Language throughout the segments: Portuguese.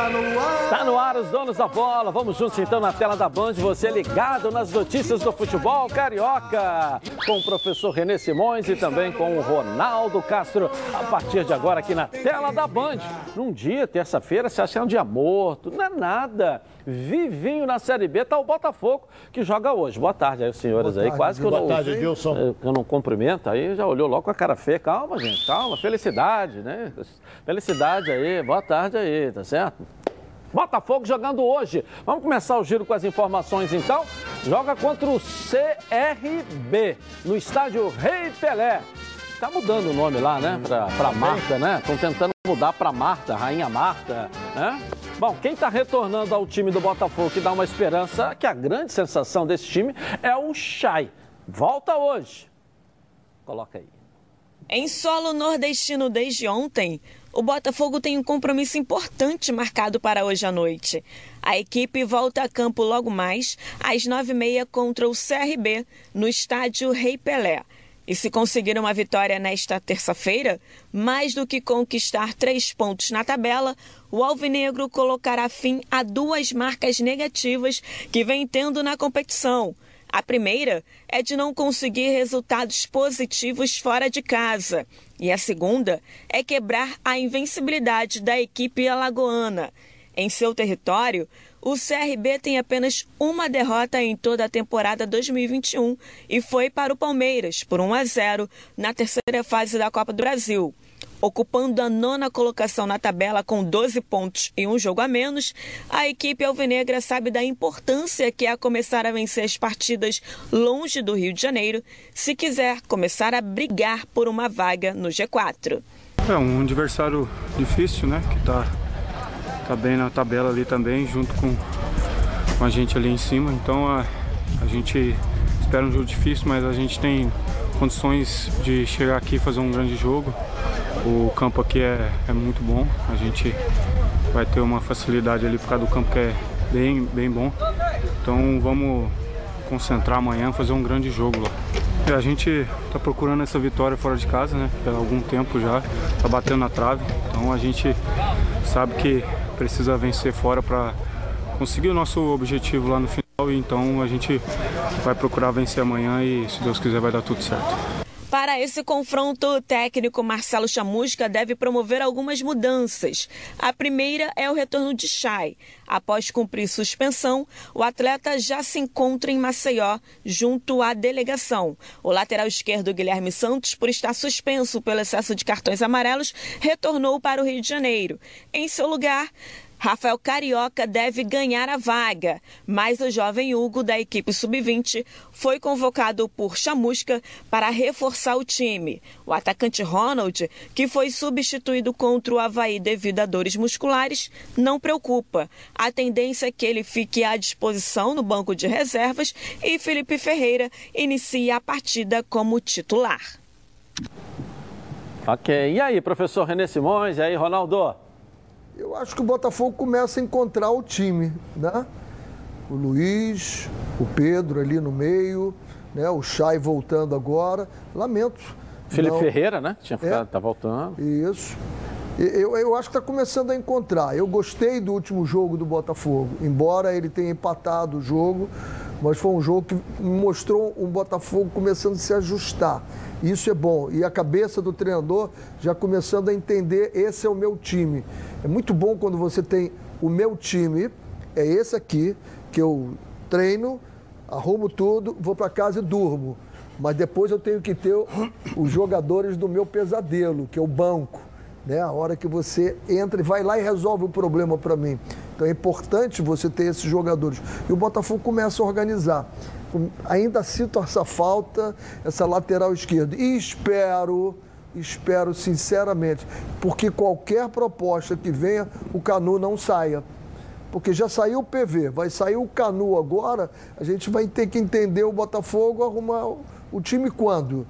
Está no ar. Está no ar os donos da bola. Vamos juntos então na tela da Band. Você ligado nas notícias do futebol carioca. Com o professor Renê Simões e também com o Ronaldo Castro. A partir de agora aqui na tela da Band. Num dia, terça-feira, se acha um dia morto. Não é nada. Vivinho na Série B está o Botafogo, que joga hoje. Boa tarde aí, os senhores Boa aí. tarde, Quase que eu Boa não, tarde, Edilson. eu- eu não cumprimento aí, já olhou logo com a cara feia. Calma, gente, calma. Felicidade, né? Felicidade aí. Boa tarde aí, tá certo? Botafogo jogando hoje. Vamos começar o giro com as informações então. Joga contra o CRB no estádio Rei Pelé. Tá mudando o nome lá, né? Pra, pra Marta, né? Estão tentando mudar pra Marta, Rainha Marta, né? Bom, quem tá retornando ao time do Botafogo que dá uma esperança, que a grande sensação desse time é o Chay. Volta hoje. Coloca aí. Em solo nordestino desde ontem, o Botafogo tem um compromisso importante marcado para hoje à noite. A equipe volta a campo logo mais, às nove e meia, contra o CRB, no estádio Rei Pelé. E se conseguir uma vitória nesta terça-feira, mais do que conquistar três pontos na tabela, o Alvinegro colocará fim a duas marcas negativas que vem tendo na competição. A primeira é de não conseguir resultados positivos fora de casa. E a segunda é quebrar a invencibilidade da equipe alagoana. Em seu território, o CRB tem apenas uma derrota em toda a temporada 2021 e foi para o Palmeiras por 1 a 0 na terceira fase da Copa do Brasil. Ocupando a nona colocação na tabela com 12 pontos e um jogo a menos, a equipe alvinegra sabe da importância que é começar a vencer as partidas longe do Rio de Janeiro, se quiser começar a brigar por uma vaga no G4. É um adversário difícil, né? Que tá, tá bem na tabela ali também, junto com, com a gente ali em cima. Então a, a gente espera um jogo difícil, mas a gente tem condições de chegar aqui e fazer um grande jogo. O campo aqui é, é muito bom, a gente vai ter uma facilidade ali por causa do campo que é bem, bem bom. Então vamos concentrar amanhã, fazer um grande jogo lá. É, a gente está procurando essa vitória fora de casa, né? Há algum tempo já, tá batendo na trave. Então a gente sabe que precisa vencer fora para conseguir o nosso objetivo lá no final. Então a gente vai procurar vencer amanhã e, se Deus quiser, vai dar tudo certo. Para esse confronto, o técnico Marcelo Chamusca deve promover algumas mudanças. A primeira é o retorno de Chay. Após cumprir suspensão, o atleta já se encontra em Maceió, junto à delegação. O lateral esquerdo Guilherme Santos, por estar suspenso pelo excesso de cartões amarelos, retornou para o Rio de Janeiro. Em seu lugar, Rafael Carioca deve ganhar a vaga, mas o jovem Hugo da equipe sub-20 foi convocado por Chamusca para reforçar o time. O atacante Ronald, que foi substituído contra o Havaí devido a dores musculares, não preocupa. A tendência é que ele fique à disposição no banco de reservas e Felipe Ferreira inicie a partida como titular. Ok. E aí, professor René Simões? E aí, Ronaldo? Eu acho que o Botafogo começa a encontrar o time, né? O Luiz, o Pedro ali no meio, né? O Chay voltando agora. Lamento. Felipe Não- Ferreira, né? Tinha ficado, É. tá voltando. Isso. Eu, eu acho que está começando a encontrar. Eu gostei do último jogo do Botafogo, embora ele tenha empatado o jogo, mas foi um jogo que mostrou um Botafogo começando a se ajustar. Isso é bom. E a cabeça do treinador já começando a entender: esse é o meu time. É muito bom quando você tem o meu time, é esse aqui, que eu treino, arrumo tudo, vou para casa e durmo. Mas depois eu tenho que ter os jogadores do meu pesadelo, que é o banco. Né? A hora que você entra e vai lá e resolve o problema para mim. Então é importante você ter esses jogadores. E o Botafogo começa a organizar. Ainda sinto essa falta, essa lateral esquerda. E espero, espero sinceramente, porque qualquer proposta que venha, o Canu não saia. Porque já saiu o PV, vai sair o Canu agora, a gente vai ter que entender o Botafogo arrumar o- time quando?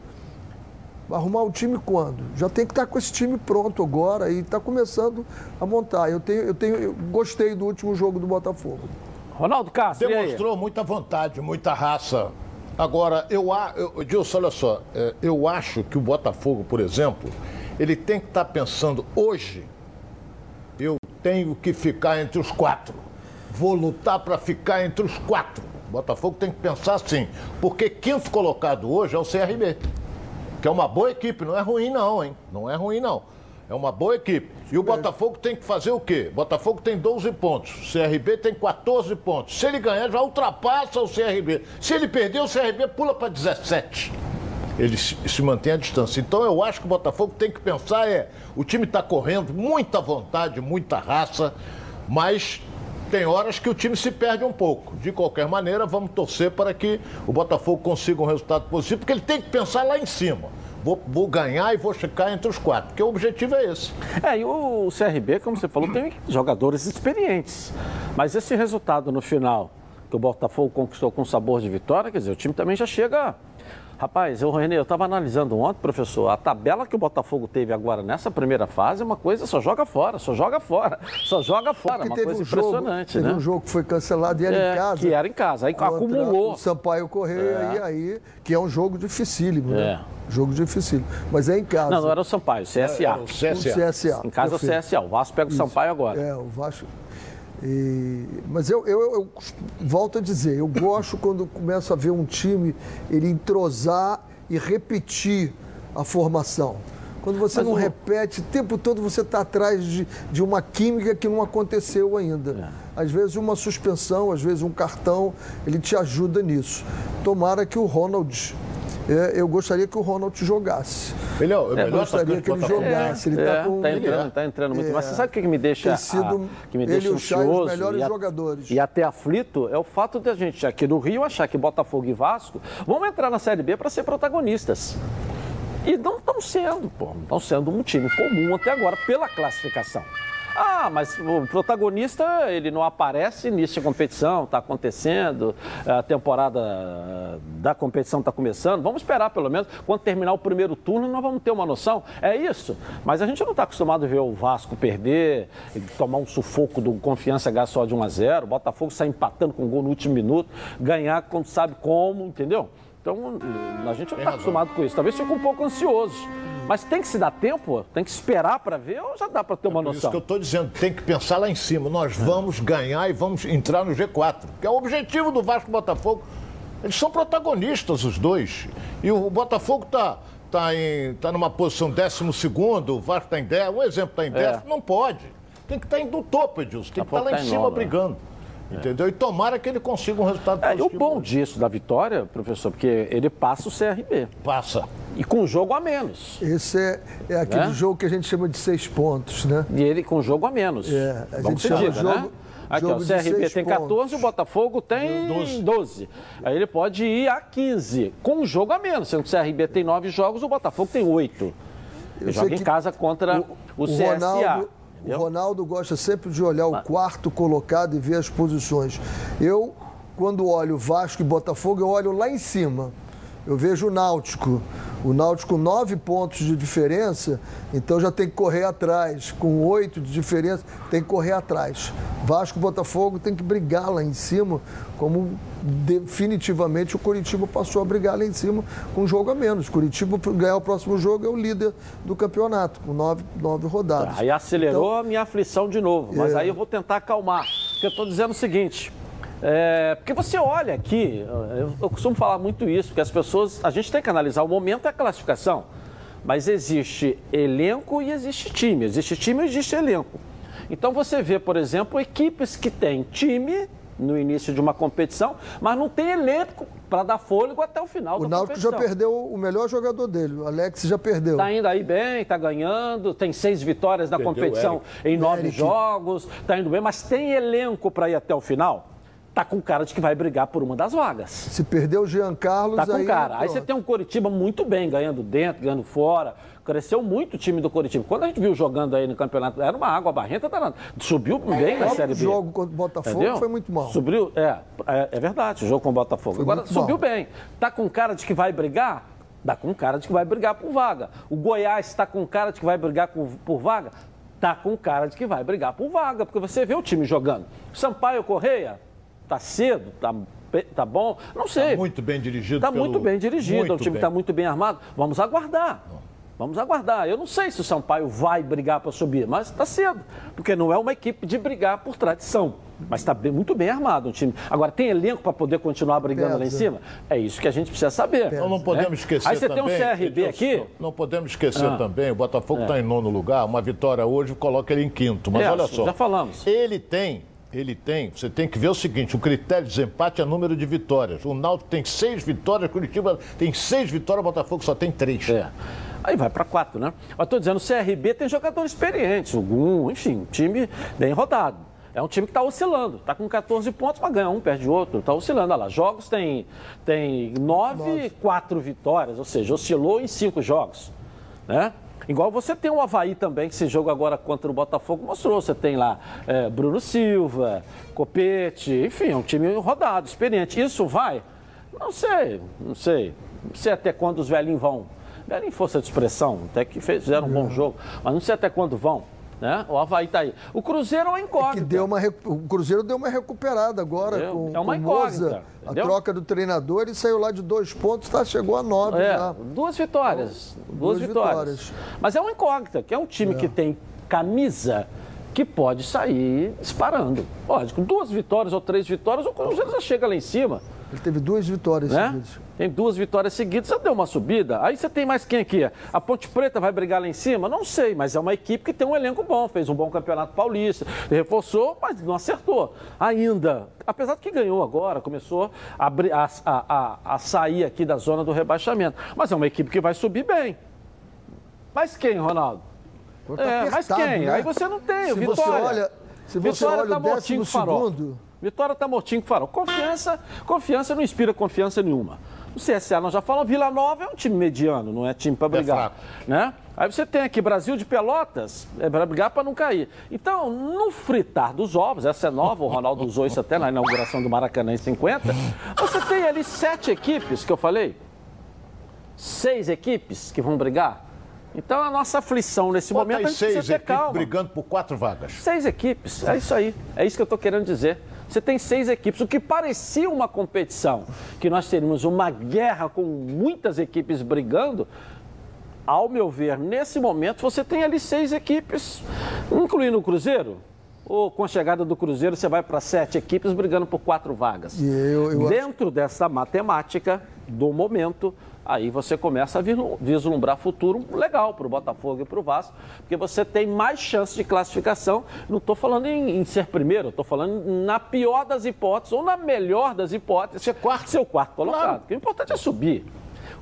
Arrumar o time quando? Já tem que estar com esse time pronto agora e está começando a montar. Eu, tenho, eu, tenho, eu gostei do último jogo do Botafogo. Ronaldo Castro? Demonstrou muita vontade, muita raça. Agora, eu, eu Dilson, olha só, é, eu acho que o Botafogo, por exemplo, ele tem que estar pensando hoje eu tenho que ficar entre os quatro. Vou lutar para ficar entre os quatro. O Botafogo tem que pensar assim, porque quinto colocado hoje é o CRB, que é uma boa equipe, não é ruim não, hein? Não é ruim não. É uma boa equipe. E o Botafogo tem que fazer o quê? Botafogo tem 12 pontos, o CRB tem 14 pontos. Se ele ganhar, já ultrapassa o CRB. Se ele perder, o CRB pula para 17 ele se mantém à distância. Então eu acho que o Botafogo tem que pensar é, o time está correndo, muita vontade, muita raça, mas tem horas que o time se perde um pouco. De qualquer maneira, vamos torcer para que o Botafogo consiga um resultado positivo, porque ele tem que pensar lá em cima. Vou, vou, ganhar e vou ficar entre os quatro, porque o objetivo é esse. É, e o CRB, como você falou, tem jogadores experientes. Mas esse resultado no final, que o Botafogo conquistou com sabor de vitória, quer dizer, o time também já chega Rapaz, eu, Renê, eu estava analisando ontem, professor, a tabela que o Botafogo teve agora nessa primeira fase é uma coisa, só joga fora, só joga fora, só joga fora, uma coisa um impressionante, jogo, né? Teve um jogo que foi cancelado e era é, em casa. Que era em casa, aí acumulou. O Sampaio Correia, é. e aí, que é um jogo dificílimo, né? É. Jogo dificílimo. Mas é em casa. Não, não era o Sampaio, CSA. É, o CSA. O CSA. Em casa Perfeito. o CSA. O Vasco pega o Isso. Sampaio agora. É, o Vasco. E, mas eu, eu, eu, volto a dizer, eu gosto quando começo a ver um time ele entrosar e repetir a formação. Quando você Mas não o... repete, o tempo todo você está atrás de, de uma química que não aconteceu ainda. É. Às vezes uma suspensão, às vezes um cartão, ele te ajuda nisso. Tomara que o Ronald eu gostaria que o Ronald jogasse. Melhor, é, eu gostaria que ele jogasse. Ele está é, com... tá entrando, tá entrando muito. Mas você sabe o que me deixa, sido, a, que me deixa ele ansioso? Os melhores e, a, jogadores. e até aflito é o fato de a gente aqui no Rio achar que Botafogo e Vasco vão entrar na Série B para ser protagonistas. E não estão sendo, pô. Não estão sendo um time comum até agora pela classificação. Ah, mas o protagonista, ele não aparece início de competição, está acontecendo, a temporada da competição está começando. Vamos esperar, pelo menos, quando terminar o primeiro turno, nós vamos ter uma noção. É isso. Mas a gente não está acostumado a ver o Vasco perder, tomar um sufoco do confiança gás só de 1 a 0 o Botafogo sair empatando com um gol no último minuto, ganhar quando sabe como, entendeu? Então, a gente não está acostumado com isso. Talvez fique um pouco ansioso. Mas tem que se dar tempo? Tem que esperar para ver ou já dá para ter uma é noção? Isso que eu estou dizendo, tem que pensar lá em cima. Nós vamos ganhar e vamos entrar no G4, que é o objetivo do Vasco Botafogo. Eles são protagonistas, os dois. E o Botafogo está tá em, tá numa posição 12, o Vasco está em 10, um exemplo está em 10, é. não pode. Tem que estar tá no topo, Edilson, tem que estar tá lá tá em cima brigando. É. Entendeu? E tomara que ele consiga um resultado positivo. É, e o bom disso da vitória, professor, porque ele passa o CRB. Passa. E com jogo a menos. Esse é, é aquele né? jogo que a gente chama de seis pontos, né? E ele com jogo a menos. É, a gente chama diga, jogo, né? Aqui, ó, o CRB tem 14 pontos. o Botafogo tem 12. 12. Aí ele pode ir a 15, com um jogo a menos. Sendo que o CRB tem 9 jogos, o Botafogo tem 8. Ele joga em casa contra o, o, o CSA. Ronaldo, o Ronaldo gosta sempre de olhar o quarto colocado e ver as posições. Eu, quando olho Vasco e Botafogo, eu olho lá em cima. Eu vejo o Náutico. O Náutico nove pontos de diferença, então já tem que correr atrás. Com oito de diferença, tem que correr atrás. Vasco e Botafogo tem que brigar lá em cima, como definitivamente o Curitiba passou a brigar lá em cima com um jogo a menos. Curitiba ganhar o próximo jogo é o líder do campeonato, com nove, nove rodadas. Aí acelerou então, a minha aflição de novo, mas é... aí eu vou tentar acalmar. Porque eu estou dizendo o seguinte: é, porque você olha aqui, eu, eu, costumo falar muito isso, que as pessoas, a gente tem que analisar o momento da classificação, mas existe elenco e existe time, existe time e existe elenco. Então você vê, por exemplo, equipes que têm time no início de uma competição, mas não tem elenco para dar fôlego até o final o da Náutico competição. O Náutico já perdeu o melhor jogador dele, o Alex já perdeu. Está indo aí bem, está ganhando, tem seis vitórias na perdeu competição em nove Eric. jogos, está indo bem, mas tem elenco para ir até o final? Tá com cara de que vai brigar por uma das vagas. Se perder o Jean Carlos, tá com aí, cara. Aí você tem um Coritiba muito bem, ganhando dentro, ganhando fora. Cresceu muito o time do Coritiba. Quando a gente viu jogando aí no campeonato, era uma água barrenta, tá, subiu bem na Série B. O jogo contra o Botafogo Entendeu? foi muito mal. Subiu, é, é, é, verdade, o jogo com o Botafogo. Foi Agora, subiu mal. bem. Tá com cara de que vai brigar? Dá com cara de que vai brigar por vaga. O Goiás está com cara de que vai brigar por, por vaga? Tá com cara de que vai brigar por vaga, porque você vê o time jogando. Sampaio Correia, Está cedo? Está tá bom? Não sei. Está muito bem dirigido. Está pelo... muito bem dirigido. Muito o time está muito bem armado. Vamos aguardar. Vamos aguardar. Eu não sei se o Sampaio vai brigar para subir, mas está cedo, porque não é uma equipe de brigar por tradição. Mas está muito bem armado o time. Agora, tem elenco para poder continuar brigando lá em cima? É isso que a gente precisa saber. Então não podemos né? esquecer Aí você também, tem um CRB aqui. Não podemos esquecer ah. também, o Botafogo está é. em nono lugar, uma vitória hoje coloca ele em quinto. Mas é, olha só. Já falamos. Ele tem ele tem, você tem que ver o seguinte, o critério de desempate é número de vitórias. O Náutico tem seis vitórias, Curitiba tem seis vitórias, o Botafogo só tem três. É. Aí vai para quatro, né? Mas estou dizendo, o CRB tem jogadores experientes, o GUM, enfim, time bem rodado. É um time que está oscilando, está com 14 pontos, mas ganha um, perde outro, está oscilando. Olha lá, jogos tem, tem nove, quatro vitórias, ou seja, oscilou em cinco jogos, né? Igual você tem o Havaí também, que esse jogo agora contra o Botafogo mostrou. Você tem lá é, Bruno Silva, Copete, enfim, é um time rodado, experiente. Isso vai? Não sei, não sei. Não sei até quando os velhinhos vão. Velhinho força de expressão, até que fizeram um bom jogo, mas não sei até quando vão. Né? O Havaí está aí. O Cruzeiro é uma incógnita. É deu uma, o Cruzeiro deu uma recuperada agora com, é uma com incógnita. Moza, a troca do treinador e saiu lá de dois pontos, tá, chegou a nove é, já. Duas vitórias. Então, duas, duas vitórias. vitórias. Mas é uma incógnita, que é um time é. que tem camisa que pode sair disparando. Lógico, duas vitórias ou três vitórias, o Cruzeiro já chega lá em cima. Ele teve duas vitórias né? seguidas. Tem duas vitórias seguidas, você deu uma subida. Aí você tem mais quem aqui? A Ponte Preta vai brigar lá em cima? Não sei, mas é uma equipe que tem um elenco bom, fez um bom campeonato paulista, reforçou, mas não acertou. Ainda, apesar de que ganhou agora, começou a, a, a, a sair aqui da zona do rebaixamento. Mas é uma equipe que vai subir bem. Mas quem, Ronaldo? Tá é, mas quem? Né? Aí você não tem, se Vitória. Você olha, se você Vitória olha tá o décimo segundo... Vitória está mortinho com farol. Confiança, confiança não inspira confiança nenhuma. O CSA nós já falamos, Vila Nova é um time mediano, não é time para é brigar. É né? Aí você tem aqui Brasil de Pelotas, é para brigar para não cair. Então, no fritar dos ovos, essa é nova, o Ronaldo usou isso até na inauguração do Maracanã em 50, você tem ali sete equipes que eu falei, seis equipes que vão brigar. Então a nossa aflição nesse Bota momento é seis ter calma. brigando por quatro vagas. Seis equipes, é isso aí. É isso que eu estou querendo dizer. Você tem seis equipes, o que parecia uma competição, que nós teríamos uma guerra com muitas equipes brigando. Ao meu ver, nesse momento você tem ali seis equipes, incluindo o Cruzeiro, ou com a chegada do Cruzeiro você vai para sete equipes brigando por quatro vagas. Eu, eu Dentro dessa matemática do momento, aí você começa a vislumbrar futuro legal para o Botafogo e para o Vasco, porque você tem mais chance de classificação. Não estou falando em, em, ser primeiro, estou falando na pior das hipóteses ou na melhor das hipóteses. Ser quarto. Ser o quarto colocado. Claro. O importante é subir.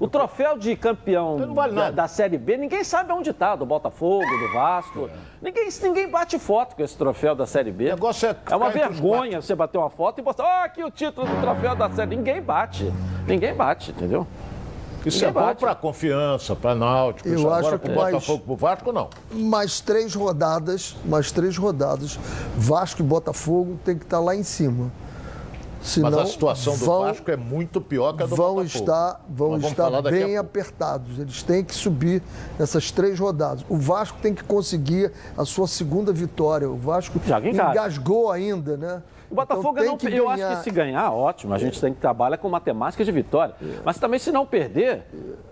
O troféu de campeão vale da, da, Série B, ninguém sabe onde está, do Botafogo, do Vasco. É. Ninguém, ninguém bate foto com esse troféu da Série B. O negócio é, é uma vergonha você bater uma foto e postar, ó, oh, aqui o título do troféu da Série B. Ninguém bate. Ninguém bate, entendeu? Isso Ninguém é bom para confiança, para Náutico. Eu isso acho agora que mais, Botafogo, pro Vasco, não. Mais três rodadas, mais três rodadas, Vasco e Botafogo tem que estar tá lá em cima. Senão, Mas a situação do vão, Vasco é muito pior que a do vão Botafogo. Estar, vão estar bem apertados. Eles têm que subir nessas três rodadas. O Vasco tem que conseguir a sua segunda vitória. O Vasco engasgou ainda, né? O Botafogo então, não, eu acho que se ganhar, ótimo. A gente tem que trabalhar com matemática de vitória. É. Mas também se não perder,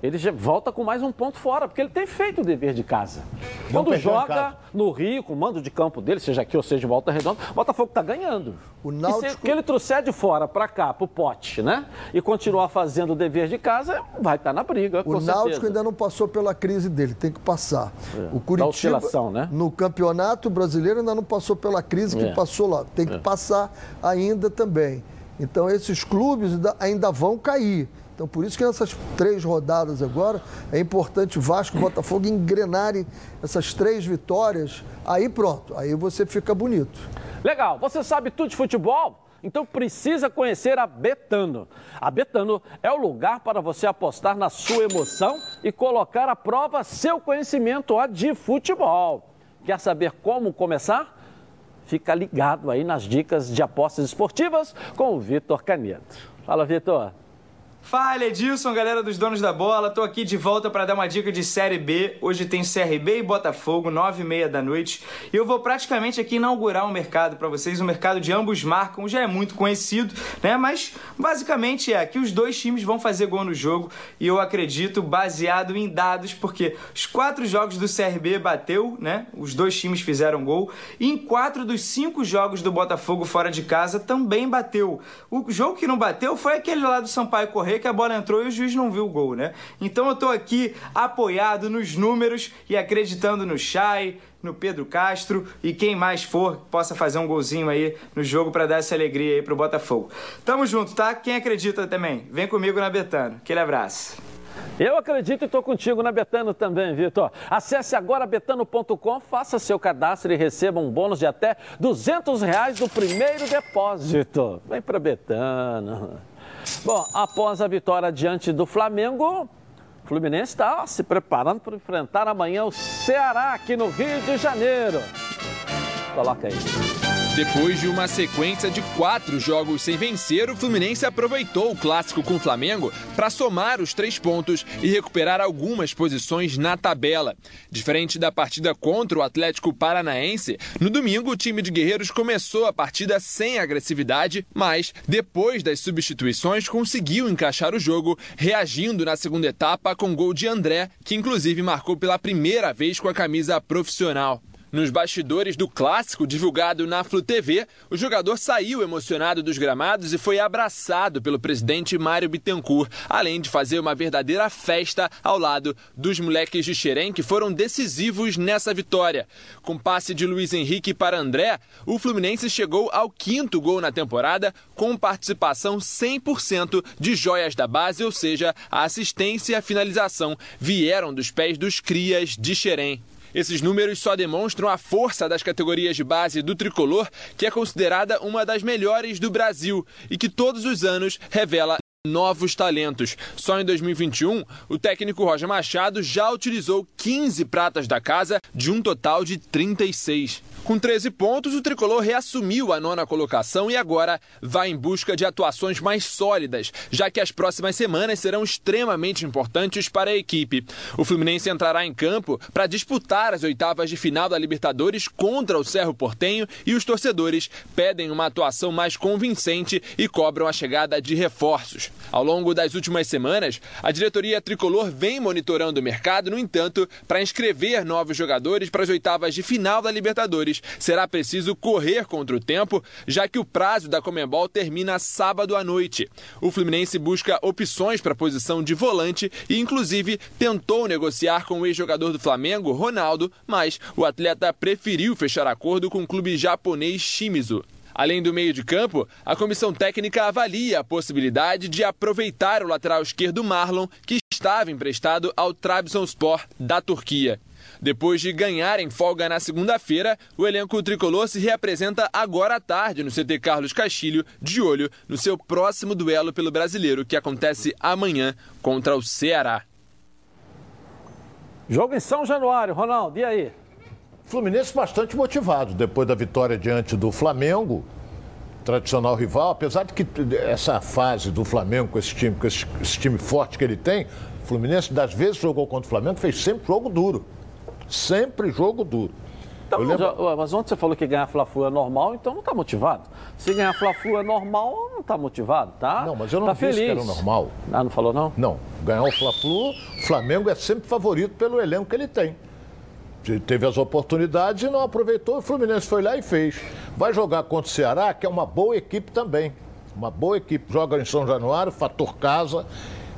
ele já volta com mais um ponto fora, porque ele tem feito o dever de casa. Não Quando joga no Rio, com o mando de campo dele, seja aqui ou seja em Volta Redonda, o Botafogo está ganhando. O Náutico... E se que ele trouxer de fora para cá, para o pote, né? E continuar fazendo o dever de casa, vai estar tá na briga. O Náutico certeza. ainda não passou pela crise dele, tem que passar. É. O Curitiba, né? no campeonato brasileiro, ainda não passou pela crise que é. passou lá. Tem que é. passar ainda também. Então, esses clubes ainda vão cair. Então, por isso que nessas três rodadas agora, é importante Vasco e Botafogo engrenarem essas três vitórias. Aí pronto, aí você fica bonito. Legal. Você sabe tudo de futebol? Então precisa conhecer a Betano. A Betano é o lugar para você apostar na sua emoção e colocar à prova seu conhecimento de futebol. Quer saber como começar? Fica ligado aí nas dicas de apostas esportivas com o Vitor Caneto. Fala, Vitor. Fala Edilson, galera dos donos da bola. Tô aqui de volta para dar uma dica de Série B. Hoje tem CRB e Botafogo, 9 e meia da noite. E eu vou praticamente aqui inaugurar um mercado para vocês. O um mercado de ambos marcam já é muito conhecido, né? Mas basicamente é que os dois times vão fazer gol no jogo. E eu acredito baseado em dados, porque os quatro jogos do CRB bateu, né? Os dois times fizeram gol. E em quatro dos cinco jogos do Botafogo fora de casa também bateu. O jogo que não bateu foi aquele lá do Sampaio Correia que a bola entrou e o juiz não viu o gol, né? Então eu tô aqui apoiado nos números e acreditando no Chay, no Pedro Castro e quem mais for possa fazer um golzinho aí no jogo para dar essa alegria aí pro Botafogo. Tamo junto, tá? Quem acredita também, vem comigo na Betano. Aquele abraço. Eu acredito e estou contigo na Betano também, Vitor. Acesse agora betano.com, faça seu cadastro e receba um bônus de até 200 reais do primeiro depósito. Vem para Betano. Bom, após a vitória diante do Flamengo, o Fluminense está se preparando para enfrentar amanhã o Ceará aqui no Rio de Janeiro. Coloca aí. Depois de uma sequência de quatro jogos sem vencer, o Fluminense aproveitou o clássico com o Flamengo para somar os três pontos e recuperar algumas posições na tabela. Diferente da partida contra o Atlético Paranaense, no domingo o time de Guerreiros começou a partida sem agressividade, mas depois das substituições conseguiu encaixar o jogo, reagindo na segunda etapa com gol de André, que inclusive marcou pela primeira vez com a camisa profissional. Nos bastidores do clássico divulgado na Flu TV, o jogador saiu emocionado dos gramados e foi abraçado pelo presidente Mário Bittencourt, além de fazer uma verdadeira festa ao lado dos moleques de Xerém que foram decisivos nessa vitória. Com passe de Luiz Henrique para André, o Fluminense chegou ao quinto gol na temporada, com participação 100% de joias da base, ou seja, a assistência e a finalização vieram dos pés dos crias de Xerém. Esses números só demonstram a força das categorias de base do tricolor, que é considerada uma das melhores do Brasil e que todos os anos revela novos talentos. Só em 2021, o técnico Roger Machado já utilizou 15 pratas da casa de um total de 36. Com 13 pontos, o tricolor reassumiu a nona colocação e agora vai em busca de atuações mais sólidas, já que as próximas semanas serão extremamente importantes para a equipe. O Fluminense entrará em campo para disputar as oitavas de final da Libertadores contra o Cerro Portenho e os torcedores pedem uma atuação mais convincente e cobram a chegada de reforços. Ao longo das últimas semanas, a diretoria tricolor vem monitorando o mercado, no entanto, para inscrever novos jogadores para as oitavas de final da Libertadores será preciso correr contra o tempo, já que o prazo da Comembol termina sábado à noite. O Fluminense busca opções para a posição de volante e, inclusive, tentou negociar com o ex-jogador do Flamengo, Ronaldo, mas o atleta preferiu fechar acordo com o clube japonês Shimizu. Além do meio de campo, a comissão técnica avalia a possibilidade de aproveitar o lateral esquerdo Marlon, que estava emprestado ao Trabzonspor da Turquia. Depois de ganhar em folga na segunda-feira, o elenco tricolor se reapresenta agora à tarde no CT Carlos Castilho, de olho no seu próximo duelo pelo brasileiro, que acontece amanhã contra o Ceará. Jogo em São Januário, Ronaldo, e aí? Fluminense bastante motivado depois da vitória diante do Flamengo, tradicional rival, apesar de que essa fase do Flamengo com esse time, com esse, esse time forte que ele tem, o Fluminense das vezes jogou contra o Flamengo, fez sempre jogo duro. Sempre jogo duro. Então, lembro... Mas ontem você falou que ganhar Fla-Flu é normal, então não está motivado. Se ganhar Fla-Flu é normal, não está motivado, tá? Não, mas eu não tá disse feliz. que era normal. Ah, não falou não? Não. Ganhar o Fla-Flu, o Flamengo é sempre favorito pelo elenco que ele tem. Teve as oportunidades e não aproveitou, o Fluminense foi lá e fez. Vai jogar contra o Ceará, que é uma boa equipe também. Uma boa equipe. Joga em São Januário, fator casa.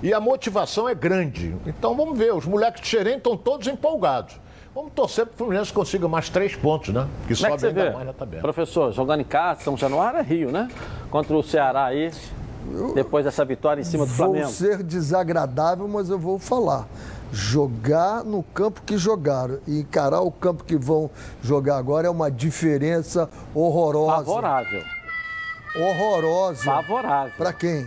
E a motivação é grande. Então vamos ver, os moleques de Xerém estão todos empolgados. Vamos torcer para o Fluminense consiga mais três pontos, né? Que Como sobe é que ainda vê? mais na tabela. Professor, jogando em casa, São Januário é Rio, né? Contra o Ceará aí, depois dessa vitória em cima do Flamengo. Vou ser desagradável, mas eu vou falar. Jogar no campo que jogaram e encarar o campo que vão jogar agora é uma diferença horrorosa. Favorável. Horrorosa. Favorável. Para quem?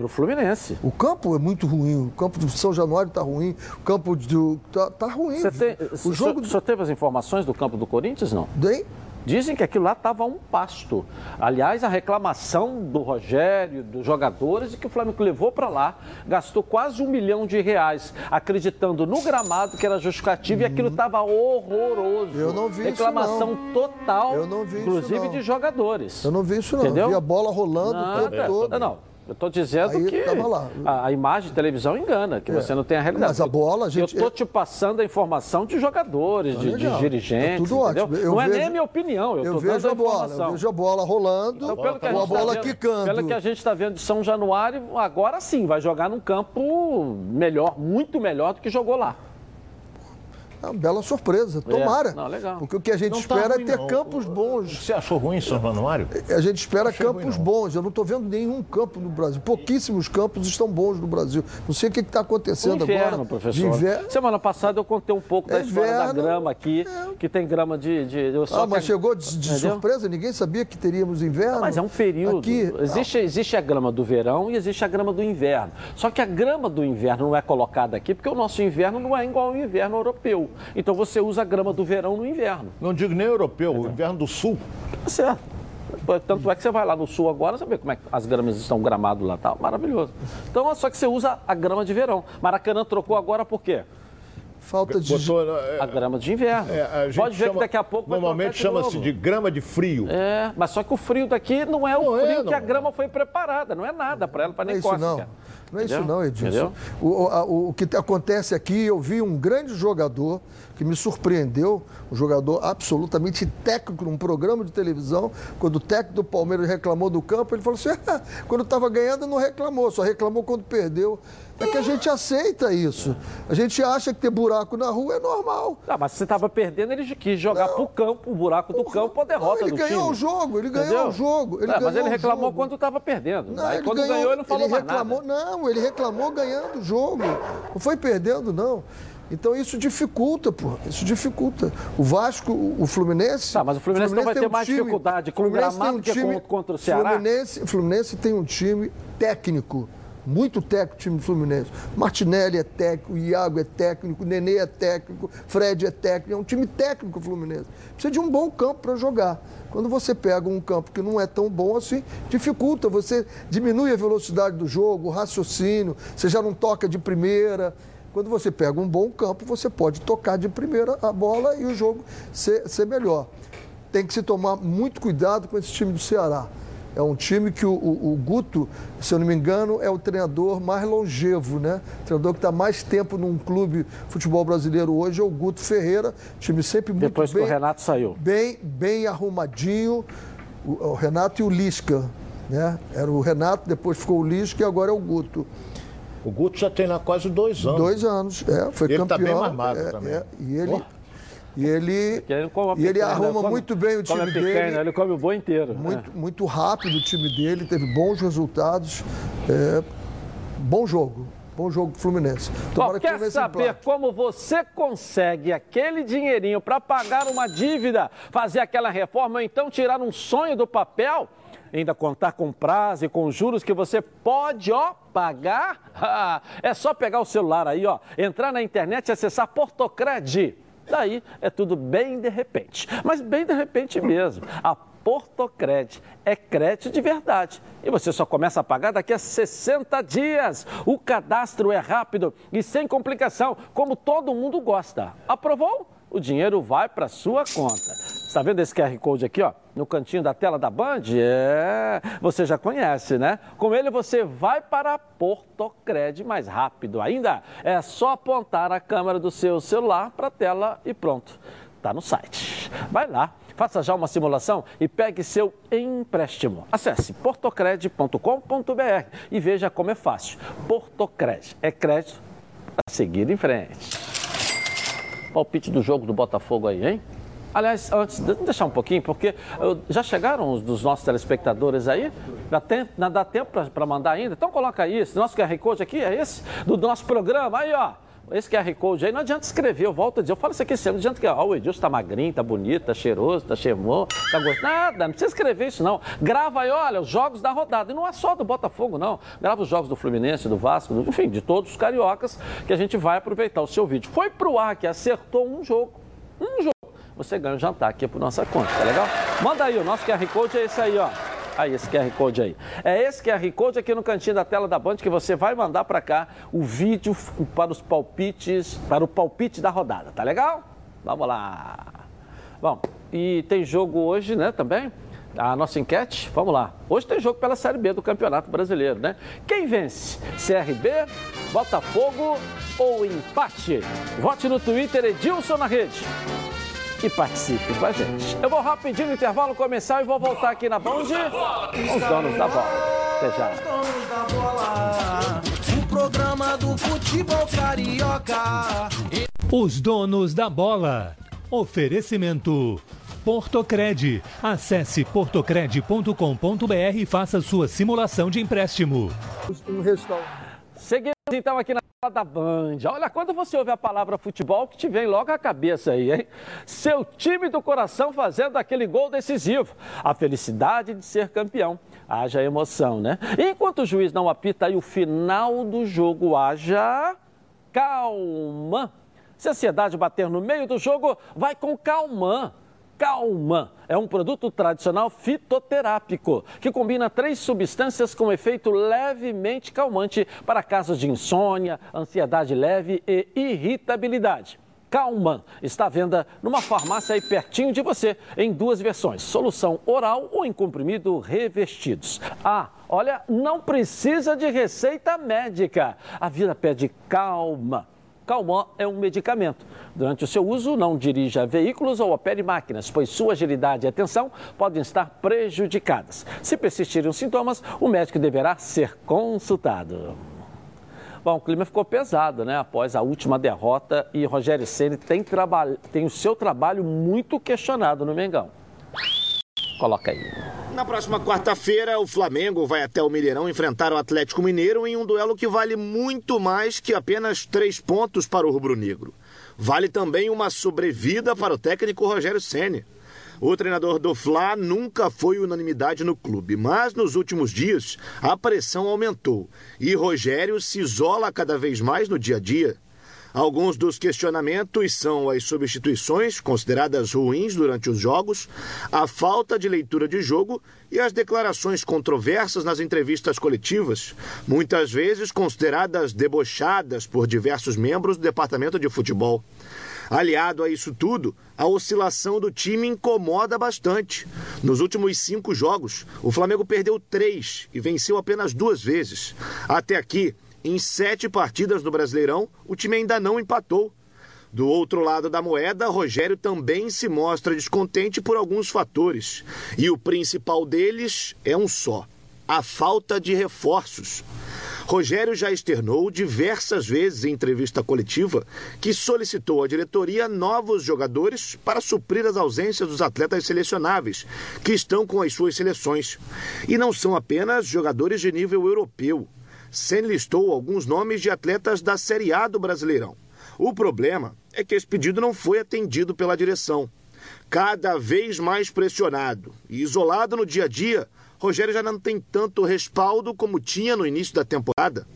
Para o Fluminense. O campo é muito ruim. O campo do São Januário está ruim. O campo do. Tá, tá ruim. Você tem, o jogo. O senhor teve as informações do campo do Corinthians, não? Tem? Dizem que aquilo lá estava um pasto. Aliás, a reclamação do Rogério, dos jogadores, é que o Flamengo levou para lá, gastou quase um milhão de reais, acreditando no gramado que era justificativo e aquilo estava horroroso. Eu não vi Reclamação isso, não. total, Eu não vi isso, inclusive não. de jogadores. Eu não vi isso não. Entendeu? Eu vi a bola rolando o tempo Nada. todo. Não, não. Eu estou dizendo Aí que a, a imagem de televisão engana, que É. você não tem a realidade. Mas a bola, a gente- Eu estou te passando a informação de jogadores, de, de legal. dirigentes, É tudo entendeu? ótimo. Eu não é nem vejo- a minha opinião, eu Eu estou vejo dando a bola, informação. eu vejo a bola rolando, Então, pelo que a a gente bola tá vendo, quicando. Pelo que a gente está vendo de São Januário, agora sim, vai jogar num campo melhor, muito melhor do que jogou lá. É uma bela surpresa, tomara. Não, legal. Porque o que a gente Não tá espera ruim, é ter não. campos bons. Você achou ruim em São Januário? A gente espera campos ruim, não. bons. Eu não estou vendo nenhum campo no Brasil. Pouquíssimos campos estão bons no Brasil. Não sei o que está O acontecendo inverno, agora. professor. Inverno. Semana passada eu contei um pouco da É história da inverno, grama aqui, que tem grama de. de eu só Ah, mas que- chegou de, de surpresa, ninguém sabia que teríamos inverno. Mas é um período. Aqui, existe, existe a grama do verão e existe a grama do inverno. Só que a grama do inverno não é colocada aqui porque o nosso inverno não é igual ao inverno europeu. Então você usa a grama do verão no inverno. Não digo nem europeu, o inverno do sul. Tá certo. Tanto é que você vai lá no sul agora, você vê como é que as gramas estão gramadas lá, tá maravilhoso. Então, só que você usa a grama de verão. Maracanã trocou agora por quê? Falta de. Botou, é, A grama de inverno. é, a gente Pode ver chama- que daqui a pouco Normalmente chama-se de grama de frio. É, mas só que o frio daqui não é o Não é, frio que não. a grama foi preparada, não é nada para ela, para Não é nem isso não. Não é isso não, Edilson. O, a- o- o que te- acontece aqui, eu vi um grande jogador que me surpreendeu, um jogador absolutamente técnico num programa de televisão, quando o técnico do Palmeiras reclamou do campo, ele falou assim, "Ah, quando estava ganhando não reclamou, só reclamou quando perdeu. É que a gente aceita isso. A gente acha que ter buraco na rua é normal. Ah, mas se você estava perdendo, ele quis jogar pro campo, o buraco do campo, a derrota Não, ele do ganhou time. o jogo, ele ganhou Entendeu? o jogo. Ele É, mas ganhou ele o reclamou jogo. quando estava perdendo. Não, Aí ele quando ganhou, ganhou, ele não falou ele reclamou, nada. Não, ele reclamou ganhando o jogo. Não foi perdendo, não. Então isso dificulta, pô. Isso dificulta. O Vasco, o o Fluminense. Tá, mas o Fluminense não vai ter um mais dificuldade com o Fluminense gramado tem que com- contra o Ceará? Fluminense, Fluminense tem um time técnico. Muito técnico o time do Fluminense. Martinelli é técnico, Iago é técnico, Nenê é técnico, Fred é técnico. É um time técnico o Fluminense. Precisa de um bom campo para jogar. Quando você pega um campo que não é tão bom assim, dificulta. Você diminui a velocidade do jogo, o raciocínio, você já não toca de primeira. Quando você pega um bom campo, você pode tocar de primeira a bola e o jogo ser, ser melhor. Tem que se tomar muito cuidado com esse time do Ceará. É um time que o, o- o Guto, se eu não me engano, é o treinador mais longevo, né? O treinador que está mais tempo num clube futebol brasileiro hoje é o Guto Ferreira. Time sempre muito Depois que bem, o Renato saiu. bem, bem arrumadinho. O, o Renato e o Lisca, né? Era o Renato, depois ficou o Lisca e agora é o Guto. O Guto já tem lá quase dois anos. Dois anos, é, foi Ele tá campeão. bem mais magro é, também. é, e ele, Ó. e ele, ele e ele arruma come- muito bem o time dele. Ele come o boi inteiro. Muito, muito rápido o time dele, teve bons resultados. é, bom jogo. Bom jogo Fluminense. Bom, Tomara o quer Fluminense saber emplate. como você consegue aquele dinheirinho para pagar uma dívida, fazer aquela reforma ou então tirar um sonho do papel? Ainda contar com prazo e com juros que você pode, ó, pagar? É só pegar o celular aí, ó, entrar na internet e acessar Portocred. Daí é tudo bem de repente, mas bem de repente mesmo. A Portocred é crédito de verdade. E você só começa a pagar daqui a 60 dias. O cadastro é rápido e sem complicação, como todo mundo gosta. Aprovou? O dinheiro vai para sua conta. Está vendo esse QR Code aqui, ó, no cantinho da tela da Band? É, você já conhece, né? Com ele você vai para a Portocred mais rápido ainda. É só apontar a câmera do seu celular para a tela e pronto. Está no site. Vai lá, faça já uma simulação e pegue seu empréstimo. Acesse portocred.com.br e veja como é fácil. Portocred é crédito para seguir em frente. Palpite do jogo do Botafogo aí, hein? Aliás, antes, de- deixar um pouquinho, porque eu- já chegaram os dos nossos telespectadores aí? Dá tempo, dá tempo para mandar ainda? Então coloca aí, esse nosso QR Code aqui é esse, do nosso programa, aí ó. Esse QR Code aí, não adianta escrever, eu volto a dizer, eu falo isso aqui sempre, não adianta que, ó, o Edilson tá magrinho, tá bonito, tá cheiroso, tá cheirmoso, tá gostoso, nada, não precisa escrever isso não. Grava aí, olha, os jogos da rodada, e não é só do Botafogo não, grava os jogos do Fluminense, do Vasco, do- enfim, de todos os cariocas, que a gente vai aproveitar o seu vídeo. Foi pro ar que acertou um jogo, um jogo. você ganha um jantar aqui por nossa conta, tá legal? Manda aí, o nosso QR Code é esse aí, ó. Aí, esse QR Code aí. É esse QR Code aqui no cantinho da tela da Band que você vai mandar para cá o vídeo para os palpites, para o palpite da rodada, tá legal? Vamos lá. Bom, e tem jogo hoje, né, também? A nossa enquete, vamos lá. Hoje tem jogo pela Série B do Campeonato Brasileiro, né? Quem vence? CRB, Botafogo ou empate? Vote no Twitter Edilson na rede e participe com a gente. Eu vou rapidinho no intervalo comercial e vou voltar aqui na Band os donos da bola. Até já. O programa do futebol carioca. Os donos da bola. Oferecimento. Portocred. Acesse portocred.com.br e faça sua simulação de empréstimo. Um Seguimos então aqui na da Band. Olha, quando você ouve a palavra futebol, que te vem logo à cabeça aí, hein? Seu time do coração fazendo aquele gol decisivo. A felicidade de ser campeão. Haja emoção, né? Enquanto o juiz não apita aí o final do jogo, haja calma. Se a ansiedade bater no meio do jogo, vai com calma. Calma é um produto tradicional fitoterápico que combina três substâncias com efeito levemente calmante para casos de insônia, ansiedade leve e irritabilidade. Calman está à venda numa farmácia aí pertinho de você, em duas versões, solução oral ou em comprimido revestidos. Ah, olha, não precisa de receita médica. A vida pede calma. Calman é um medicamento. Durante o seu uso, não dirija veículos ou opere máquinas, pois sua agilidade e atenção podem estar prejudicadas. Se persistirem os sintomas, o médico deverá ser consultado. Bom, o clima ficou pesado, né? Após a última derrota e Rogério Ceni tem, tem o seu trabalho muito questionado no Mengão. Coloca aí. Na próxima quarta-feira, o Flamengo vai até o Mineirão enfrentar o Atlético Mineiro em um duelo que vale muito mais que apenas três pontos para o rubro-negro. Vale também uma sobrevida para o técnico Rogério Ceni. O treinador do Fla nunca foi unanimidade no clube, mas nos últimos dias a pressão aumentou e Rogério se isola cada vez mais no dia a dia. Alguns dos questionamentos são as substituições, consideradas ruins durante os jogos, a falta de leitura de jogo e as declarações controversas nas entrevistas coletivas, muitas vezes consideradas debochadas por diversos membros do departamento de futebol. Aliado a isso tudo, a oscilação do time incomoda bastante. Nos últimos cinco jogos, o Flamengo perdeu três e venceu apenas duas vezes. Até aqui, em sete partidas do Brasileirão, o time ainda não empatou. Do outro lado da moeda, Rogério também se mostra descontente por alguns fatores. E o principal deles é um só: a falta de reforços. Rogério já externou diversas vezes em entrevista coletiva que solicitou à diretoria novos jogadores para suprir as ausências dos atletas selecionáveis, que estão com as suas seleções. E não são apenas jogadores de nível europeu. Sen listou alguns nomes de atletas da Série A do Brasileirão. O problema é que esse pedido não foi atendido pela direção. Cada vez mais pressionado e isolado no dia a dia, Rogério já não tem tanto respaldo como tinha no início da temporada.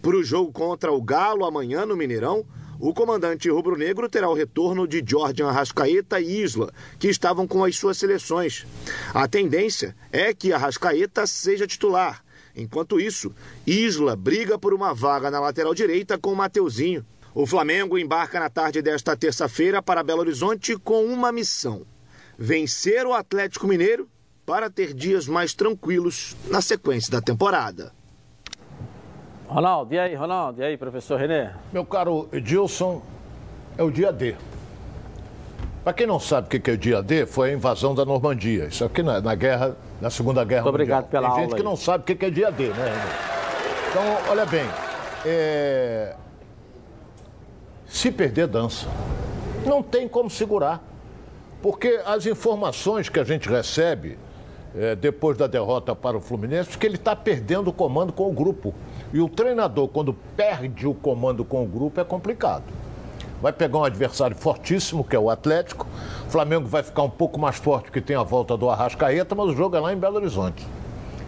Para o jogo contra o Galo amanhã no Mineirão, o comandante rubro-negro terá o retorno de Jorge Arrascaeta e Isla, que estavam com as suas seleções. A tendência é que Arrascaeta seja titular, Enquanto isso, Isla briga por uma vaga na lateral direita com Mateuzinho. O Flamengo embarca na tarde desta terça-feira para Belo Horizonte com uma missão: vencer o Atlético Mineiro para ter dias mais tranquilos na sequência da temporada. Ronaldo, e aí, Ronaldo? E aí, professor René? Meu caro Edilson, é o dia D. Para quem não sabe o que é o dia D, foi a invasão da Normandia. Isso aqui na, na guerra, na Segunda Guerra Muito Mundial. obrigado pela Tem aula. gente que não sabe o que é dia D, né? Então, olha bem, é... se perder dança, não tem como segurar. Porque as informações que a gente recebe é, depois da derrota para o Fluminense, que ele está perdendo o comando com o grupo. E o treinador, quando perde o comando com o grupo, é complicado vai pegar um adversário fortíssimo, que é o Atlético. O Flamengo vai ficar um pouco mais forte, porque tem a volta do Arrascaeta, mas o jogo é lá em Belo Horizonte.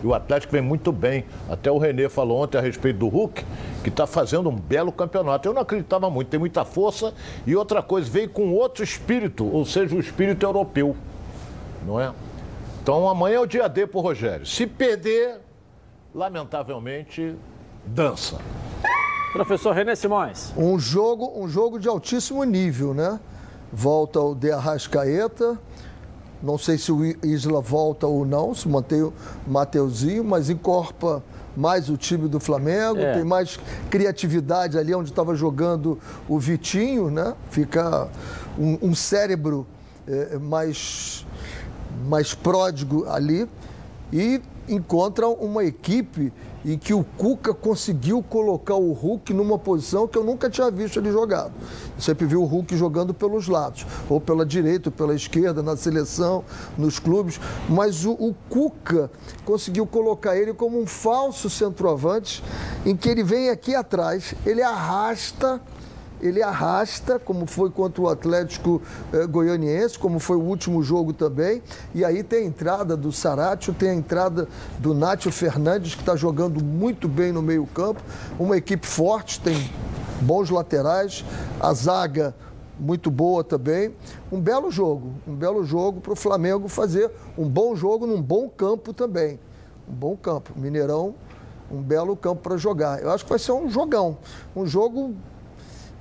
E o Atlético vem muito bem. Até o Renê falou ontem a respeito do Hulk, que está fazendo um belo campeonato. Eu não acreditava muito, tem muita força. E outra coisa, veio com outro espírito, ou seja, o espírito europeu. Não é? Então amanhã é o dia D pro Rogério. Se perder, lamentavelmente, dança. Professor René Simões. Um jogo, um jogo de altíssimo nível, né? Volta o De Arrascaeta. Não sei se o Isla volta ou não, se mantém o Mateuzinho, mas encorpa mais o time do Flamengo, é. tem mais criatividade ali onde estava jogando o Vitinho, né? Fica um, um cérebro é, mais mais pródigo ali e encontra uma equipe em que o Cuca conseguiu colocar o Hulk numa posição que eu nunca tinha visto ele jogado. Eu sempre vi o Hulk jogando pelos lados, ou pela direita, ou pela esquerda, na seleção, nos clubes, mas o, o Cuca conseguiu colocar ele como um falso centroavante, em que ele vem aqui atrás, ele arrasta ele arrasta, como foi contra o Atlético eh, Goianiense, como foi o último jogo também. E aí tem a entrada do Saratio, tem a entrada do Nátio Fernandes, que está jogando muito bem no meio-campo. Uma equipe forte, tem bons laterais, a zaga muito boa também. Um belo jogo, um belo jogo para o Flamengo fazer um bom jogo num bom campo também. Um bom campo. Mineirão, um belo campo para jogar. Eu acho que vai ser um jogão. Um jogo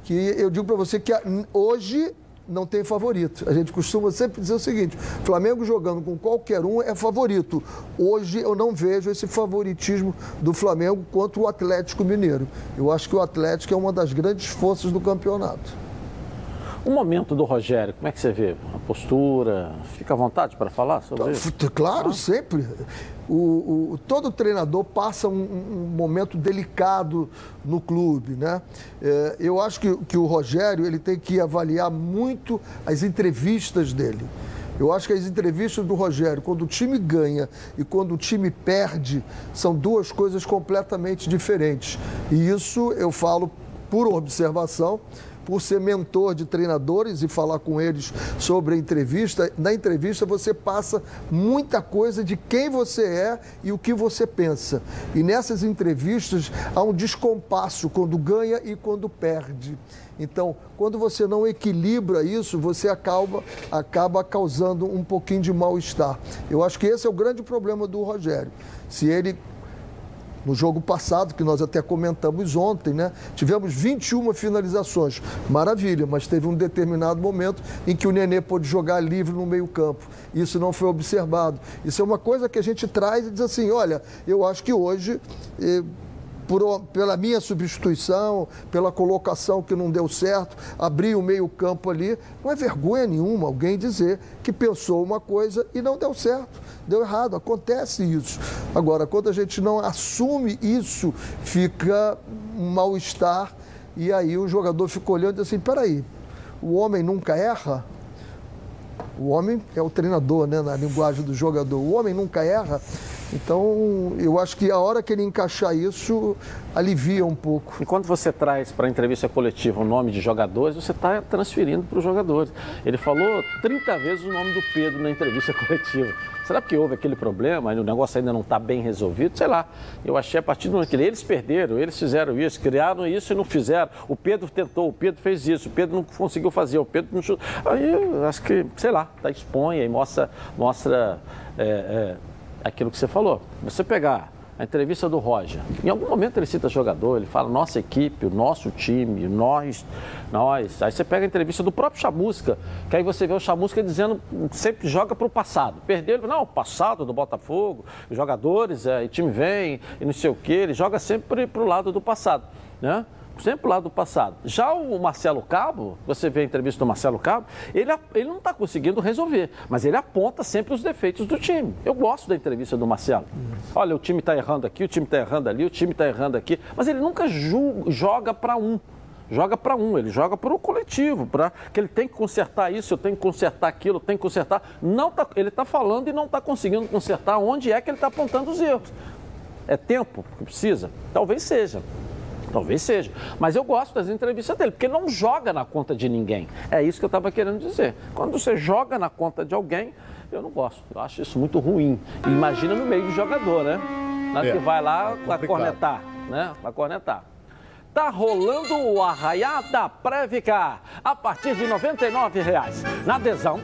que eu digo para você que hoje não tem favorito. A gente costuma sempre dizer o seguinte: Flamengo jogando com qualquer um é favorito. Hoje eu não vejo esse favoritismo do Flamengo contra o Atlético Mineiro. Eu acho que o Atlético é uma das grandes forças do campeonato. O momento do Rogério, como é que você vê? A postura? Fica à vontade para falar sobre isso? Claro, ah. sempre. O, o, todo treinador passa um, um, momento delicado no clube, né? É, eu acho que, que o Rogério ele tem que avaliar muito as entrevistas dele. Eu acho que as entrevistas do Rogério, quando o time ganha e quando o time perde, são duas coisas completamente diferentes. E isso eu falo por observação por ser mentor de treinadores e falar com eles sobre a entrevista, na entrevista você passa muita coisa de quem você é e o que você pensa. E nessas entrevistas há um descompasso quando ganha e quando perde. Então, quando você não equilibra isso, você acaba, acaba causando um pouquinho de mal-estar. Eu acho que esse é o grande problema do Rogério. Se ele no jogo passado, que nós até comentamos ontem, né? Tivemos 21 finalizações. Maravilha, mas teve um determinado momento em que o Nenê pôde jogar livre no meio-campo. Isso não foi observado. Isso é uma coisa que a gente traz e diz assim: olha, eu acho que hoje. Eh, por, pela minha substituição, pela colocação que não deu certo, abrir o meio-campo ali. Não é vergonha nenhuma alguém dizer que pensou uma coisa e não deu certo, deu errado. Acontece isso. Agora, quando a gente não assume isso, fica um mal-estar e aí o jogador fica olhando assim: peraí, o homem nunca erra? O homem é o treinador, né, na linguagem do jogador. O homem nunca erra. Então, eu acho que a hora que ele encaixar isso, alivia um pouco. E quando você traz para a entrevista coletiva o nome de jogadores, você está transferindo para os jogadores. Ele falou 30 vezes o nome do Pedro na entrevista coletiva. Será que houve aquele problema? O negócio ainda não está bem resolvido? Sei lá. Eu achei a partir do momento que eles perderam, eles fizeram isso, criaram isso e não fizeram. O Pedro tentou, o Pedro fez isso, o Pedro não conseguiu fazer, o Pedro não. Aí eu acho que, sei lá, tá, expõe e mostra, mostra é, é, aquilo que você falou. Você pegar a entrevista do Roger, em algum momento ele cita jogador, ele fala nossa equipe, o nosso time, nós, nós. Aí você pega a entrevista do próprio Chamusca, que aí você vê o Chamusca dizendo sempre joga para o passado. Perdeu, não, passado do Botafogo, jogadores, é, e time vem, e não sei o quê, ele joga sempre para o lado do passado, né? Sempre lá do passado. Já o Marcelo Cabo, você vê a entrevista do Marcelo Cabo, ele, ele não está conseguindo resolver, mas ele aponta sempre os defeitos do time. Eu gosto da entrevista do Marcelo. Olha, o time está errando aqui, o time está errando ali, o time está errando aqui, mas ele nunca julga, joga para um joga para um, ele joga para o coletivo, para que ele tem que consertar isso, eu tenho que consertar aquilo, eu tenho que consertar. Não tá, ele está falando e não está conseguindo consertar onde é que ele está apontando os erros. É tempo que precisa? Talvez seja. Talvez seja. Mas eu gosto das entrevistas dele, porque não joga na conta de ninguém. É isso que eu estava querendo dizer. Quando você joga na conta de alguém, eu não gosto. Eu acho isso muito ruim. Imagina no meio do jogador, né? Nada é, que vai lá para cornetar, né? Vai cornetar. Tá rolando o Arraiá da Previcar a partir de R$ 99,00. Na adesão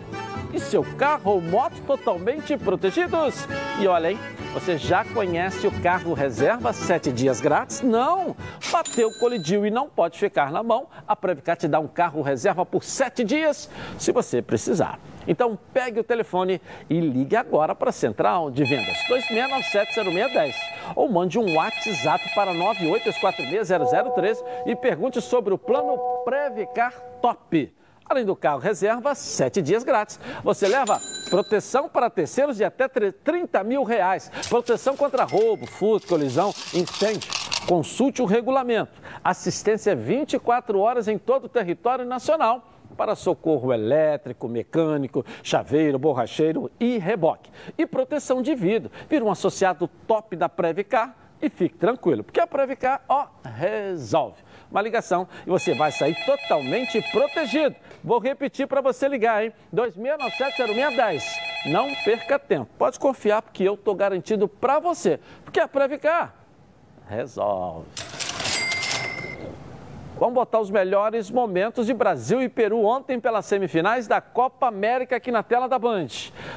e seu carro ou moto totalmente protegidos. E olha, hein? Você já conhece o carro reserva sete dias grátis? Não! Bateu, colidiu e não pode ficar na mão. A Previcar te dá um carro reserva por sete dias, se você precisar. Então pegue o telefone e ligue agora para a Central de Vendas 26970610 ou mande um WhatsApp para 982460013 e pergunte sobre o plano Previcar Top. Além do carro reserva, sete dias grátis. Você leva proteção para terceiros de até 30 mil reais. Proteção contra roubo, furto, colisão, incêndio. Consulte o regulamento. Assistência 24 horas em todo o território nacional para socorro elétrico, mecânico, chaveiro, borracheiro e reboque. E proteção de vidro. Vira um associado top da Previcar e fique tranquilo, porque a Previcar, ó, resolve uma ligação e você vai sair totalmente protegido. Vou repetir para você ligar, hein? 2697-0610. Não perca tempo. Pode confiar porque eu estou garantido para você. Porque a Previcar resolve. Vamos botar os melhores momentos de Brasil e Peru ontem pelas semifinais da Copa América aqui na tela da Band.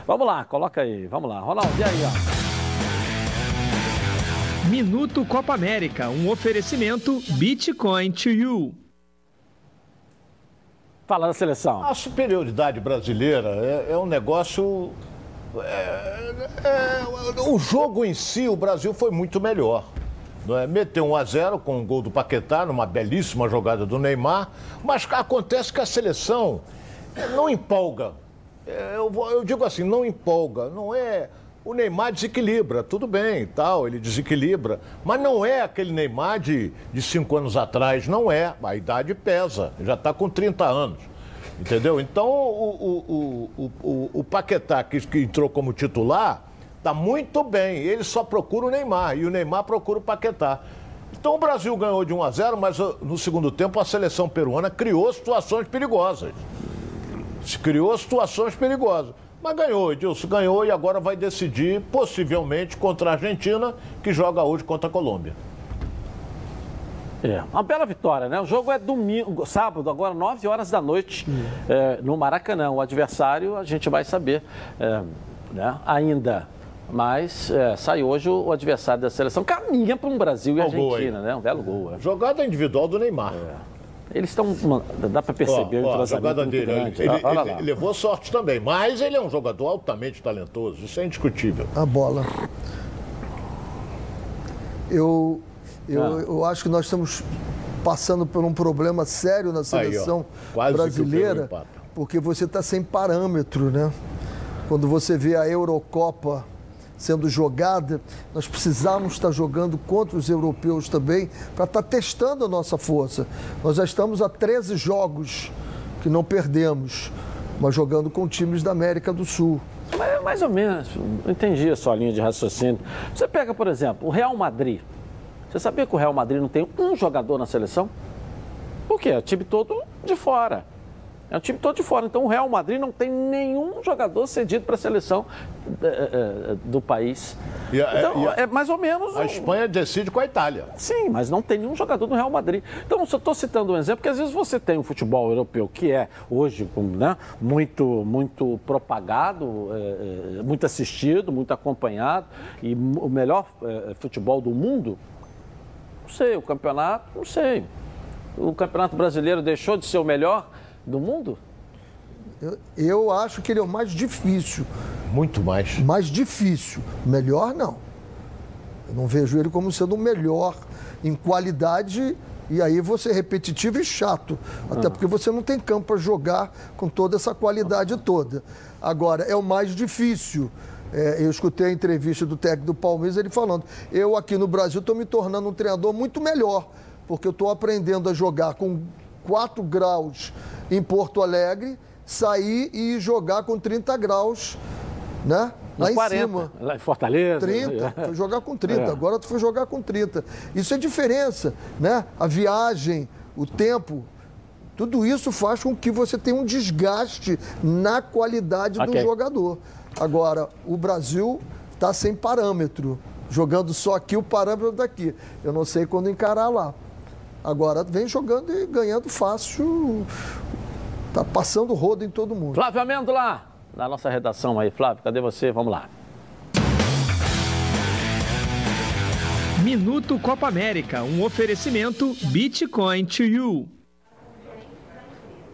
Vamos lá, coloca aí. Vamos lá. Ronaldo, e aí, ó. Minuto Copa América, um oferecimento Bitcoin to you. Fala da seleção. A superioridade brasileira é, é um negócio. É, é, o jogo em si, o Brasil foi muito melhor. Não é? Meteu 1 a 0 com um gol do Paquetá, numa belíssima jogada do Neymar, mas acontece que a seleção não empolga. É, eu, eu digo assim, não empolga. Não é o Neymar desequilibra, tudo bem tal, ele desequilibra. Mas não é aquele Neymar de, de cinco anos atrás, não é. A idade pesa, já está com 30 anos. Entendeu? Então o, o, o, o, Paquetá, que, que entrou como titular, está muito bem. Ele só procura o Neymar e o Neymar procura o Paquetá. Então o Brasil ganhou de 1 a 0, mas uh, no segundo tempo a seleção peruana criou situações perigosas. Se criou situações perigosas. Mas ganhou, Edilson ganhou e agora vai decidir, possivelmente, contra a Argentina, que joga hoje contra a Colômbia. É, uma bela vitória, né? O jogo é domingo, sábado, agora 9 horas da noite, é, no Maracanã. O adversário a gente vai saber é, né? ainda. Mas é, sai hoje o, adversário da seleção. Caminha para um Brasil e Argentina, né? Um belo gol. É. Jogada individual do Neymar. É. Eles estão. Dá para perceber ó, ó, o jogada dele, grande. Ele, ele, ele, levou sorte também, mas ele é um jogador altamente talentoso, isso é indiscutível. A bola. Eu, eu, ah. eu acho que nós estamos passando por um problema sério na seleção Aí, brasileira, porque você está sem parâmetro, né? Quando você vê a Eurocopa sendo jogada, nós precisamos estar jogando contra os europeus também para estar testando a nossa força. Nós já estamos a 13 jogos que não perdemos, mas jogando com times da América do Sul. Mas, mais ou menos, não entendi a sua linha de raciocínio. Você pega, por exemplo, o Real Madrid. Você sabia que o Real Madrid não tem um jogador na seleção? Por quê? É o time todo de fora. É um time todo de fora. Então o Real Madrid não tem nenhum jogador cedido para a seleção é, é, do país. A, então, a, é mais ou menos. A Espanha decide com a Itália. Sim, mas não tem nenhum jogador do Real Madrid. Então, só estou citando um exemplo, porque às vezes você tem um futebol europeu que é hoje né, muito, muito propagado, é, muito assistido, muito acompanhado, e o melhor futebol do mundo. Não sei, o campeonato, não sei. O campeonato brasileiro deixou de ser o melhor do mundo? Eu, eu acho que ele é o mais difícil. Muito mais. Mais difícil. Melhor não. Eu não vejo ele como sendo o melhor em qualidade e aí você é repetitivo e chato. Até ah. porque você não tem campo para jogar com toda essa qualidade toda. Agora, é o mais difícil. É, eu escutei a entrevista do técnico do Palmeiras, ele falando: eu aqui no Brasil estou me tornando um treinador muito melhor, porque eu estou aprendendo a jogar com 4 graus em Porto Alegre, sair e jogar com 30 graus, né? lá em 40, cima. Lá em Fortaleza. 30, foi jogar com 30, É. agora tu foi jogar com 30. Isso é diferença, né? A viagem, o tempo, tudo isso faz com que você tenha um desgaste na qualidade do Ok. jogador. Agora, o Brasil está sem parâmetro, jogando só aqui o parâmetro daqui. Eu não sei quando encarar lá. Agora vem jogando e ganhando fácil, tá passando rodo em todo mundo. Flávio Amêndola, na nossa redação aí. Flávio, cadê você? Vamos lá. Minuto Copa América, um oferecimento Bitcoin to You.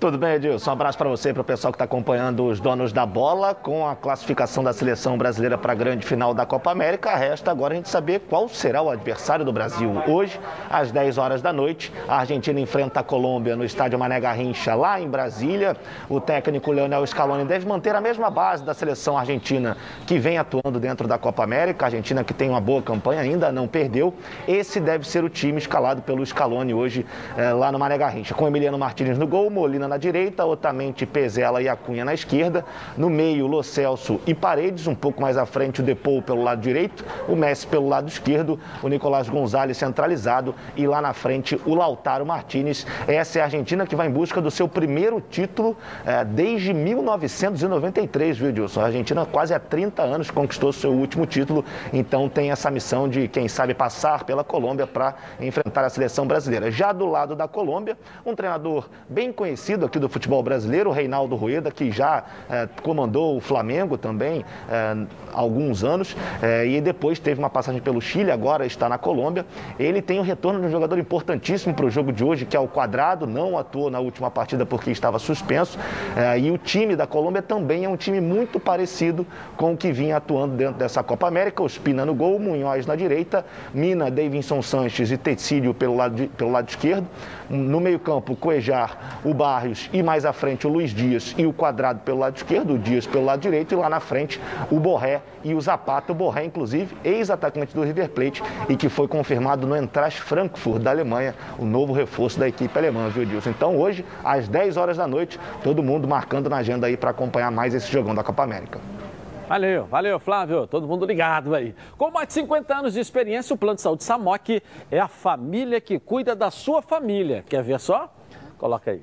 Tudo bem, Edilson? Um abraço para você e para o pessoal que está acompanhando os donos da bola com a classificação da seleção brasileira para a grande final da Copa América. Resta agora a gente saber qual será o adversário do Brasil. Hoje, às 10 horas da noite, a Argentina enfrenta a Colômbia no estádio Mané Garrincha, lá em Brasília. O técnico Leonel Scaloni deve manter a mesma base da seleção argentina que vem atuando dentro da Copa América. A Argentina que tem uma boa campanha, ainda não perdeu. Esse deve ser o time escalado pelo Scaloni hoje eh, lá no Mané Garrincha. Com Emiliano Martins no gol, Molina na direita, Otamendi, Pezela e Acunha na esquerda. No meio, Lo Celso e Paredes. Um pouco mais à frente, o Depou pelo lado direito, o Messi pelo lado esquerdo, o Nicolás Gonzalez centralizado e lá na frente o Lautaro Martinez. Essa é a Argentina que vai em busca do seu primeiro título eh, desde 1993, viu, Edilson? A Argentina quase há 30 anos conquistou seu último título, então tem essa missão de, quem sabe, passar pela Colômbia para enfrentar a seleção brasileira. Já do lado da Colômbia, um treinador bem conhecido aqui do futebol brasileiro, o Reinaldo Rueda, que já eh, comandou o Flamengo também eh, há alguns anos eh, e depois teve uma passagem pelo Chile, agora está na Colômbia. Ele tem o retorno de um jogador importantíssimo para o jogo de hoje, que é o Quadrado, não atuou na última partida porque estava suspenso. Eh, e o time da Colômbia também é um time muito parecido com o que vinha atuando dentro dessa Copa América. O no gol, Munhoz na direita, Mina, Davinson Sanches e Tecílio pelo lado, de- pelo lado esquerdo. No meio-campo, Cuejar, o Barrios e mais à frente o Luiz Dias e o Quadrado pelo lado esquerdo, o Dias pelo lado direito e lá na frente o Borré e o Zapata. O Borré, inclusive, ex-atacante do River Plate e que foi confirmado no Eintracht Frankfurt da Alemanha, o novo reforço da equipe alemã, viu, Dilson? Então hoje, às 10 horas da noite, todo mundo marcando na agenda aí para acompanhar mais esse jogão da Copa América. Valeu, valeu, Flávio. Todo mundo ligado aí. Com mais de 50 anos de experiência, o Plano de Saúde Samok é a família que cuida da sua família. Quer ver só? Coloca aí.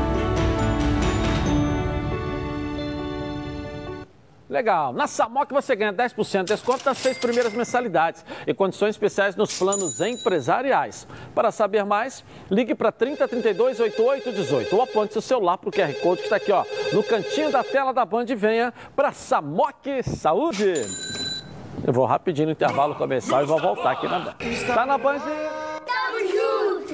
Legal. Na Samok você ganha 10% de desconto nas seis primeiras mensalidades e condições especiais nos planos empresariais. Para saber mais, ligue para 3032 8818 ou aponte seu celular para o QR Code que está aqui ó, no cantinho da tela da Band e venha para Samok Saúde. Eu vou rapidinho no intervalo comercial e vou voltar aqui na Band. Está na Band.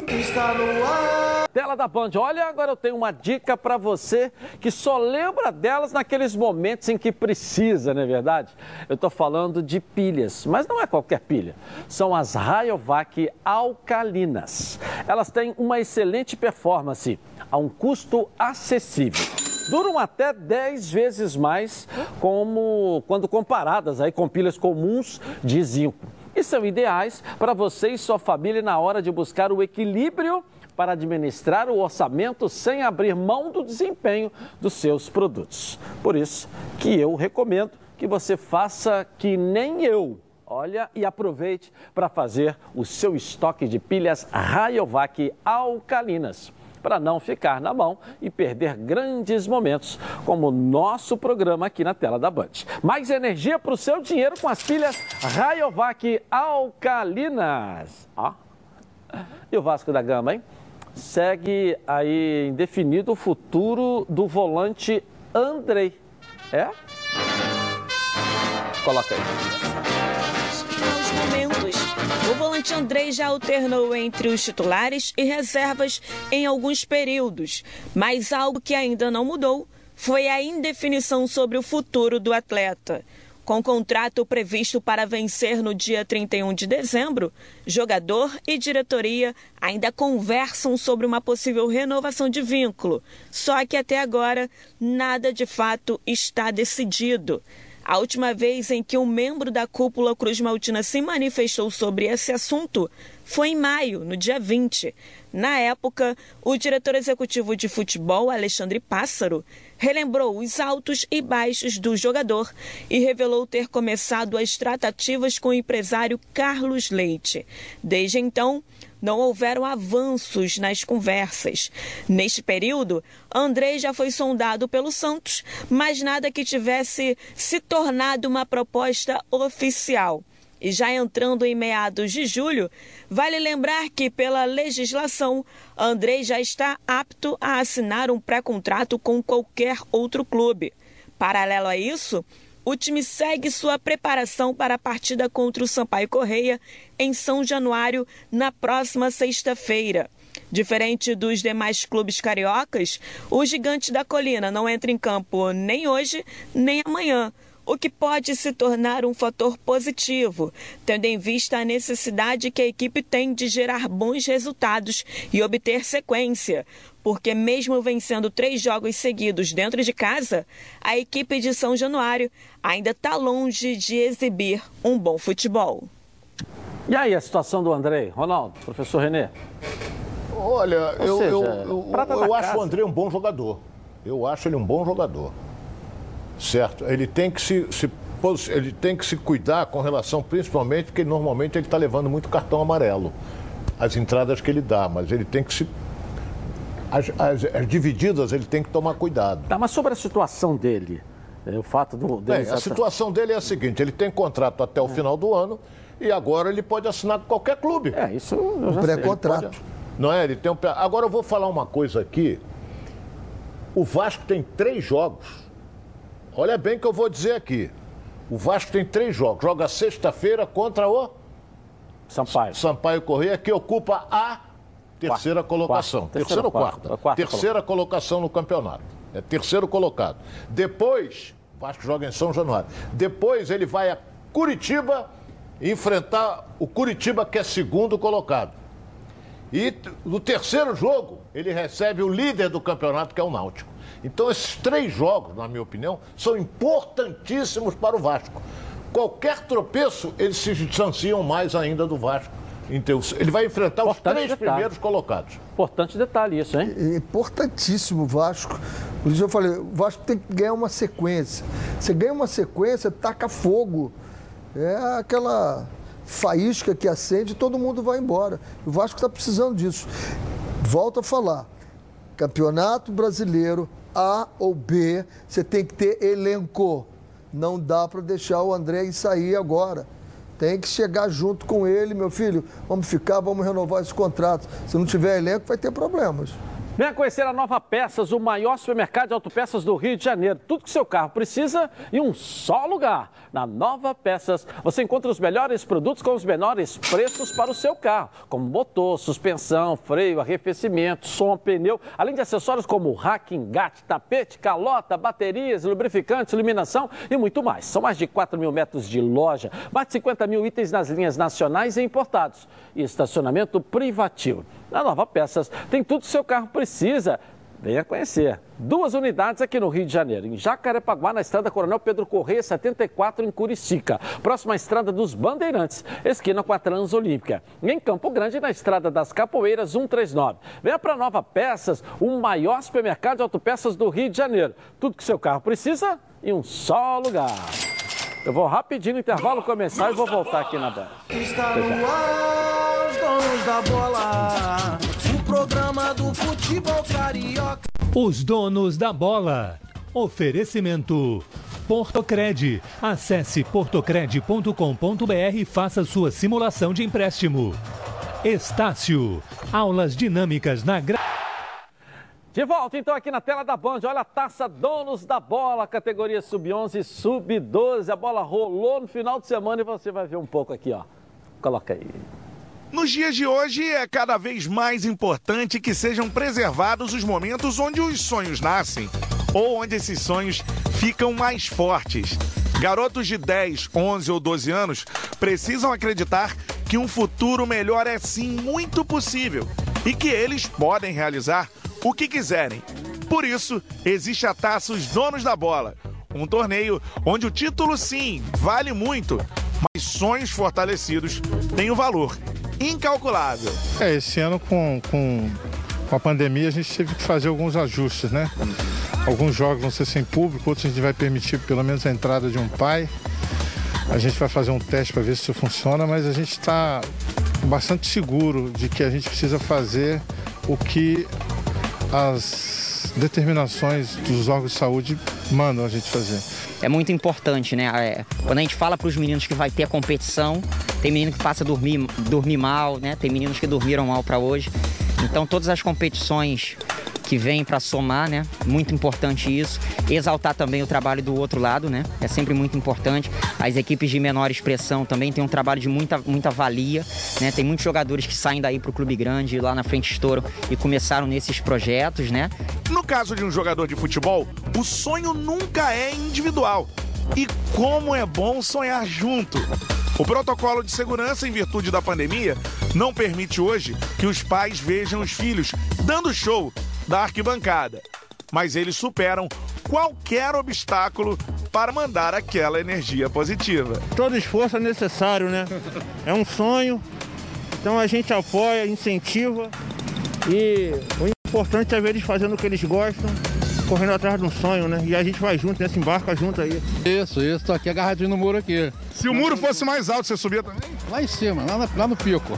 Está no ar. Tela da Band. Olha, agora eu tenho uma dica para você que só lembra delas naqueles momentos em que precisa, não é verdade? Eu estou falando de pilhas, mas não é qualquer pilha. São as Rayovac alcalinas. Elas têm uma excelente performance a um custo acessível. Duram até 10 vezes mais como quando comparadas aí com pilhas comuns de zinco e são ideais para você e sua família na hora de buscar o equilíbrio para administrar o orçamento sem abrir mão do desempenho dos seus produtos. Por isso que eu recomendo que você faça que nem eu. Olha e aproveite para fazer o seu estoque de pilhas Rayovac alcalinas para não ficar na mão e perder grandes momentos, como o nosso programa aqui na tela da Band. Mais energia para o seu dinheiro com as pilhas Rayovac alcalinas. Ó. E o Vasco da Gama, hein? segue aí indefinido o futuro do volante Andrei. É? Coloca aí. O volante Andrei já alternou entre os titulares e reservas em alguns períodos, mas algo que ainda não mudou foi a indefinição sobre o futuro do atleta. Com contrato previsto para vencer no dia 31 de dezembro, jogador e diretoria ainda conversam sobre uma possível renovação de vínculo. Só que até agora nada de fato está decidido. A última vez em que um membro da cúpula Cruz Maltina se manifestou sobre esse assunto foi em maio, no dia 20. Na época, o diretor executivo de futebol, Alexandre Pássaro, relembrou os altos e baixos do jogador e revelou ter começado as tratativas com o empresário Carlos Leite. Desde então, não houveram avanços nas conversas. Neste período, André já foi sondado pelo Santos, mas nada que tivesse se tornado uma proposta oficial. E já entrando em meados de julho, vale lembrar que, pela legislação, Andrei já está apto a assinar um pré-contrato com qualquer outro clube. Paralelo a isso, o time segue sua preparação para a partida contra o Sampaio Correia em São Januário, na próxima sexta-feira. Diferente dos demais clubes cariocas, o Gigante da Colina não entra em campo nem hoje nem amanhã o que pode se tornar um fator positivo, tendo em vista a necessidade que a equipe tem de gerar bons resultados e obter sequência. Porque, mesmo vencendo três jogos seguidos dentro de casa, a equipe de São Januário ainda está longe de exibir um bom futebol. E aí, a situação do André? Ronaldo, professor Renê? Olha, eu, seja, eu, eu, eu acho o André um bom jogador. Eu acho ele um bom jogador certo? Ele tem que se, se ele tem que se cuidar com relação, principalmente, porque normalmente ele está levando muito cartão amarelo. As entradas que ele dá, mas ele tem que se. As, as, as divididas ele tem que tomar cuidado. Tá, mas sobre a situação dele, é, o fato do. Bem, a situação dele é a seguinte: ele tem contrato até o é. final do ano e agora ele pode assinar com qualquer clube. É, isso eu já um pré-contrato. Não é? Ele tem um. Agora eu vou falar uma coisa aqui. O Vasco tem três jogos Olha bem o que eu vou dizer aqui. O Vasco tem três jogos. Joga sexta-feira contra o Sampaio. Sampaio Correia, que ocupa a terceira quarto, colocação. Quarto. Terceira ou quarta? quarta terceira colocação no campeonato. É terceiro colocado. Depois, o Vasco joga em São Januário. Depois ele vai a Curitiba enfrentar o Curitiba, que é segundo colocado. E no terceiro jogo, ele recebe o líder do campeonato, que é o Náutico. Então, esses três jogos, na minha opinião, são importantíssimos para o Vasco. Qualquer tropeço, eles se distanciam mais ainda do Vasco. Ele vai enfrentar Importante os três detalhe. primeiros colocados. Importante detalhe isso, hein? É importantíssimo o Vasco. Por isso eu falei, o Vasco tem que ganhar uma sequência. Você ganha uma sequência, taca fogo. É aquela faísca que acende e todo mundo vai embora. O Vasco está precisando disso. Volto a falar. Campeonato Brasileiro a ou B, você tem que ter elenco. Não dá para deixar o André sair agora. Tem que chegar junto com ele, meu filho. Vamos ficar, vamos renovar esse contrato. Se não tiver elenco, vai ter problemas. Venha conhecer a Nova Peças, o maior supermercado de autopeças do Rio de Janeiro. Tudo que seu carro precisa em um só lugar. Na Nova Peças, você encontra os melhores produtos com os menores preços para o seu carro, como motor, suspensão, freio, arrefecimento, som, pneu, além de acessórios como rack, engate, tapete, calota, baterias, lubrificantes, iluminação e muito mais. São mais de 4 mil metros de loja, mais de 50 mil itens nas linhas nacionais e importados e estacionamento privativo. Na Nova Peças tem tudo que seu carro precisa. Venha conhecer. Duas unidades aqui no Rio de Janeiro, em Jacarepaguá, na estrada Coronel Pedro Correia, 74, em Curicica. Próxima à estrada dos Bandeirantes, esquina com a Transolímpica. E em Campo Grande, na estrada das Capoeiras, 139. Venha para Nova Peças, o maior supermercado de autopeças do Rio de Janeiro. Tudo que seu carro precisa em um só lugar. Eu vou rapidinho no intervalo começar e vou voltar aqui na banda. Está no ar, donos da bola. O programa do futebol carioca. Os donos da bola. Oferecimento. Portocred. Acesse portocred.com.br e faça sua simulação de empréstimo. Estácio. Aulas dinâmicas na gra... De volta então aqui na tela da Band, olha a taça Donos da Bola, categoria sub-11 e sub-12. A bola rolou no final de semana e você vai ver um pouco aqui, ó. Coloca aí. Nos dias de hoje, é cada vez mais importante que sejam preservados os momentos onde os sonhos nascem ou onde esses sonhos ficam mais fortes. Garotos de 10, 11 ou 12 anos precisam acreditar que um futuro melhor é sim muito possível e que eles podem realizar o que quiserem. Por isso, existe a Taça Os Donos da Bola, um torneio onde o título sim vale muito, mas sonhos fortalecidos têm um valor incalculável. É, esse ano com, com, com a pandemia a gente teve que fazer alguns ajustes, né? Alguns jogos vão ser sem público, outros a gente vai permitir pelo menos a entrada de um pai. A gente vai fazer um teste para ver se isso funciona, mas a gente está bastante seguro de que a gente precisa fazer o que as determinações dos órgãos de saúde mandam a gente fazer. É muito importante, né? É, quando a gente fala para os meninos que vai ter a competição, tem menino que passa a dormir, dormir mal, né? Tem meninos que dormiram mal para hoje. Então todas as competições que vem para somar, né? Muito importante isso. Exaltar também o trabalho do outro lado, né? É sempre muito importante. As equipes de menor expressão também têm um trabalho de muita, muita valia, né? Tem muitos jogadores que saem daí para o clube grande, lá na frente estouram e começaram nesses projetos, né? No caso de um jogador de futebol, o sonho nunca é individual. E como é bom sonhar junto. O protocolo de segurança, em virtude da pandemia, não permite hoje que os pais vejam os filhos dando show da arquibancada. Mas eles superam qualquer obstáculo para mandar aquela energia positiva. Todo esforço é necessário, né? É um sonho, então a gente apoia, incentiva e o importante é ver eles fazendo o que eles gostam correndo atrás de um sonho, né? E a gente vai junto, né? Se embarca junto aí. Isso, isso, tô aqui agarradinho no muro aqui. Se o muro fosse mais alto, você subia também? Lá em cima, lá, na, lá no pico.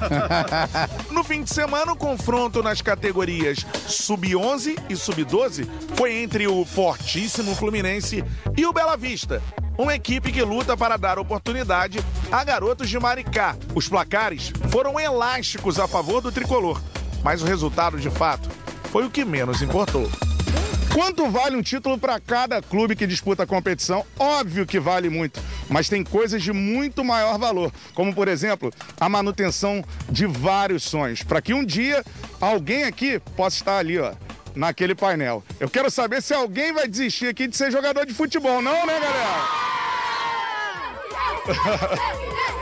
no fim de semana, o confronto nas categorias sub-11 e sub-12 foi entre o fortíssimo Fluminense e o Bela Vista. Uma equipe que luta para dar oportunidade a garotos de Maricá. Os placares foram elásticos a favor do tricolor, mas o resultado, de fato, foi o que menos importou. Quanto vale um título para cada clube que disputa a competição? Óbvio que vale muito, mas tem coisas de muito maior valor, como por exemplo, a manutenção de vários sonhos, para que um dia alguém aqui possa estar ali, ó, naquele painel. Eu quero saber se alguém vai desistir aqui de ser jogador de futebol, não, né, galera?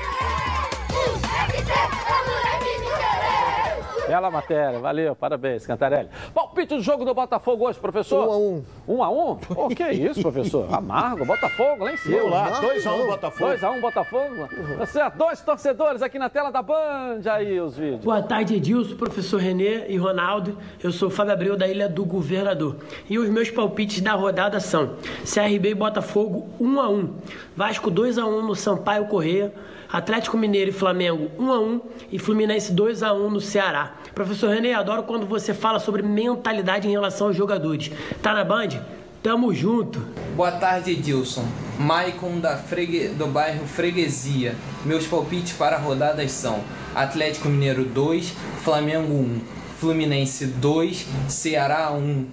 Bela matéria, valeu, parabéns, Cantarelli. Palpite do jogo do Botafogo hoje, professor? Um a um. Um a um? O que é isso, professor? Amargo, Botafogo, lá em cima. Eu lá, dois a um Botafogo. Dois a um Botafogo. Tá certo, dois torcedores aqui na tela da Band, aí os vídeos. Boa tarde, Edilson, professor Renê e Ronaldo. Eu sou o Fábio Abreu da Ilha do Governador. E os meus palpites da rodada são CRB e Botafogo 1 a 1 Vasco 2 a 1 no Sampaio Correia. Atlético Mineiro e Flamengo 1 a 1 e Fluminense 2 a 1 no Ceará. Professor René, adoro quando você fala sobre mentalidade em relação aos jogadores. Tá na Band? Tamo junto. Boa tarde, Edilson. Maicon da Fregue... do bairro Freguesia. Meus palpites para rodadas são Atlético Mineiro 2, Flamengo 1, Fluminense 2, Ceará 1,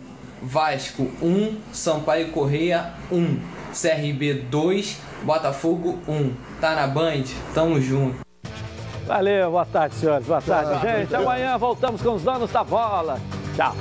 Vasco 1, Sampaio Correia 1, CRB 2, Botafogo 1. Tá na Band? Tamo junto. Valeu, boa tarde, senhores. Boa tarde, gente. Amanhã voltamos com os donos da bola. Tchau.